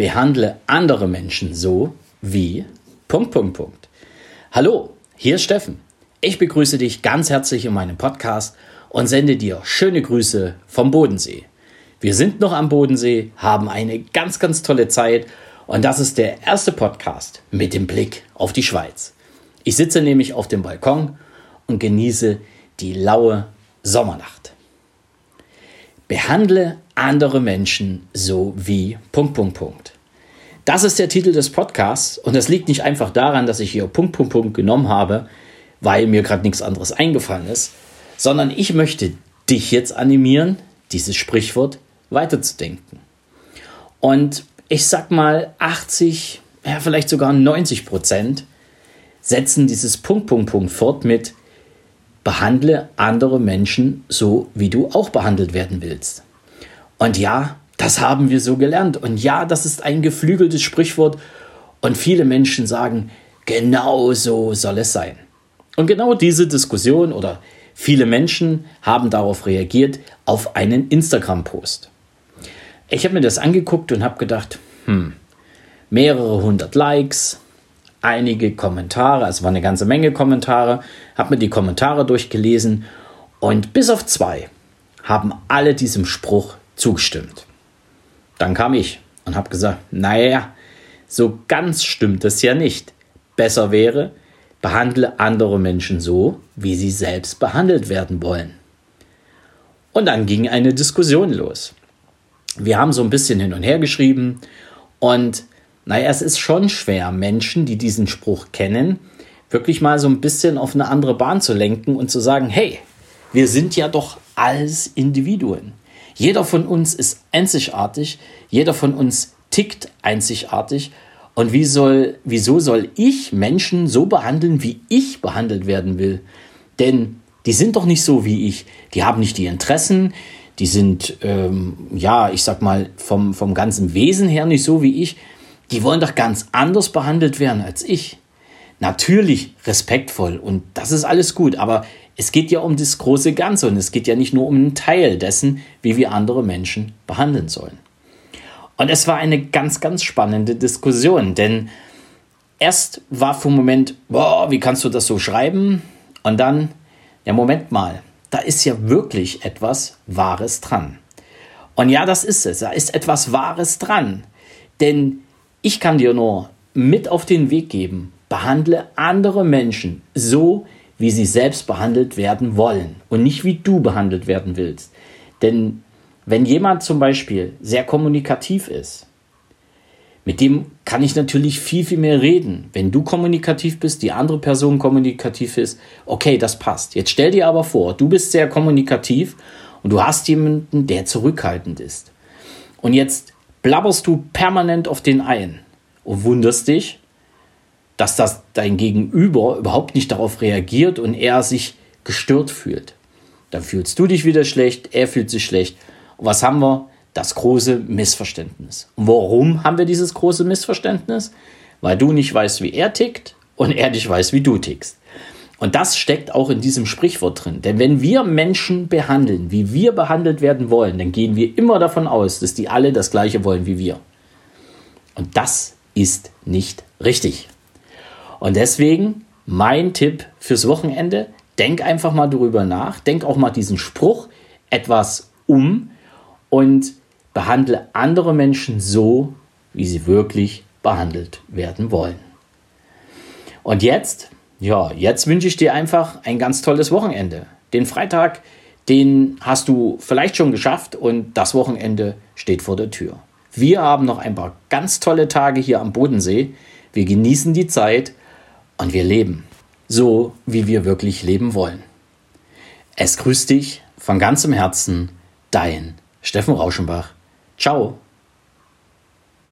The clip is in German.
behandle andere Menschen so wie Punkt, Punkt, Punkt. Hallo, hier ist Steffen. Ich begrüße dich ganz herzlich in meinem Podcast und sende dir schöne Grüße vom Bodensee. Wir sind noch am Bodensee, haben eine ganz, ganz tolle Zeit und das ist der erste Podcast mit dem Blick auf die Schweiz. Ich sitze nämlich auf dem Balkon und genieße die laue Sommernacht. Behandle andere Menschen so wie Punkt, Punkt, Punkt. Das ist der Titel des Podcasts und das liegt nicht einfach daran, dass ich hier Punkt, Punkt, Punkt genommen habe, weil mir gerade nichts anderes eingefallen ist, sondern ich möchte dich jetzt animieren, dieses Sprichwort weiterzudenken. Und ich sag mal, 80, ja, vielleicht sogar 90 Prozent setzen dieses Punkt, Punkt, Punkt fort mit behandle andere Menschen so, wie du auch behandelt werden willst. Und ja, das haben wir so gelernt. Und ja, das ist ein geflügeltes Sprichwort. Und viele Menschen sagen, genau so soll es sein. Und genau diese Diskussion oder viele Menschen haben darauf reagiert auf einen Instagram-Post. Ich habe mir das angeguckt und habe gedacht, hm, mehrere hundert Likes, einige Kommentare, also war eine ganze Menge Kommentare, habe mir die Kommentare durchgelesen und bis auf zwei haben alle diesem Spruch zugestimmt. Dann kam ich und habe gesagt, naja, so ganz stimmt es ja nicht. Besser wäre, behandle andere Menschen so, wie sie selbst behandelt werden wollen. Und dann ging eine Diskussion los. Wir haben so ein bisschen hin und her geschrieben und naja, es ist schon schwer, Menschen, die diesen Spruch kennen, wirklich mal so ein bisschen auf eine andere Bahn zu lenken und zu sagen, hey, wir sind ja doch alles Individuen. Jeder von uns ist einzigartig, jeder von uns tickt einzigartig. Und wie soll, wieso soll ich Menschen so behandeln, wie ich behandelt werden will? Denn die sind doch nicht so wie ich. Die haben nicht die Interessen, die sind, ähm, ja, ich sag mal, vom, vom ganzen Wesen her nicht so wie ich. Die wollen doch ganz anders behandelt werden als ich. Natürlich respektvoll und das ist alles gut, aber es geht ja um das große Ganze und es geht ja nicht nur um einen Teil dessen, wie wir andere Menschen behandeln sollen. Und es war eine ganz, ganz spannende Diskussion, denn erst war vom Moment, boah, wie kannst du das so schreiben? Und dann, ja, Moment mal, da ist ja wirklich etwas Wahres dran. Und ja, das ist es, da ist etwas Wahres dran. Denn ich kann dir nur mit auf den Weg geben, behandle andere Menschen so, wie sie selbst behandelt werden wollen und nicht wie du behandelt werden willst. Denn wenn jemand zum Beispiel sehr kommunikativ ist, mit dem kann ich natürlich viel, viel mehr reden. Wenn du kommunikativ bist, die andere Person kommunikativ ist, okay, das passt. Jetzt stell dir aber vor, du bist sehr kommunikativ und du hast jemanden, der zurückhaltend ist. Und jetzt blabberst du permanent auf den ein und wunderst dich, dass das dein Gegenüber überhaupt nicht darauf reagiert und er sich gestört fühlt. Dann fühlst du dich wieder schlecht, er fühlt sich schlecht. Und was haben wir? Das große Missverständnis. Und warum haben wir dieses große Missverständnis? Weil du nicht weißt, wie er tickt und er nicht weiß, wie du tickst. Und das steckt auch in diesem Sprichwort drin. Denn wenn wir Menschen behandeln, wie wir behandelt werden wollen, dann gehen wir immer davon aus, dass die alle das Gleiche wollen wie wir. Und das ist nicht richtig. Und deswegen mein Tipp fürs Wochenende, denk einfach mal darüber nach, denk auch mal diesen Spruch etwas um und behandle andere Menschen so, wie sie wirklich behandelt werden wollen. Und jetzt, ja, jetzt wünsche ich dir einfach ein ganz tolles Wochenende. Den Freitag, den hast du vielleicht schon geschafft und das Wochenende steht vor der Tür. Wir haben noch ein paar ganz tolle Tage hier am Bodensee. Wir genießen die Zeit und wir leben so, wie wir wirklich leben wollen. Es grüßt dich von ganzem Herzen, dein Steffen Rauschenbach. Ciao.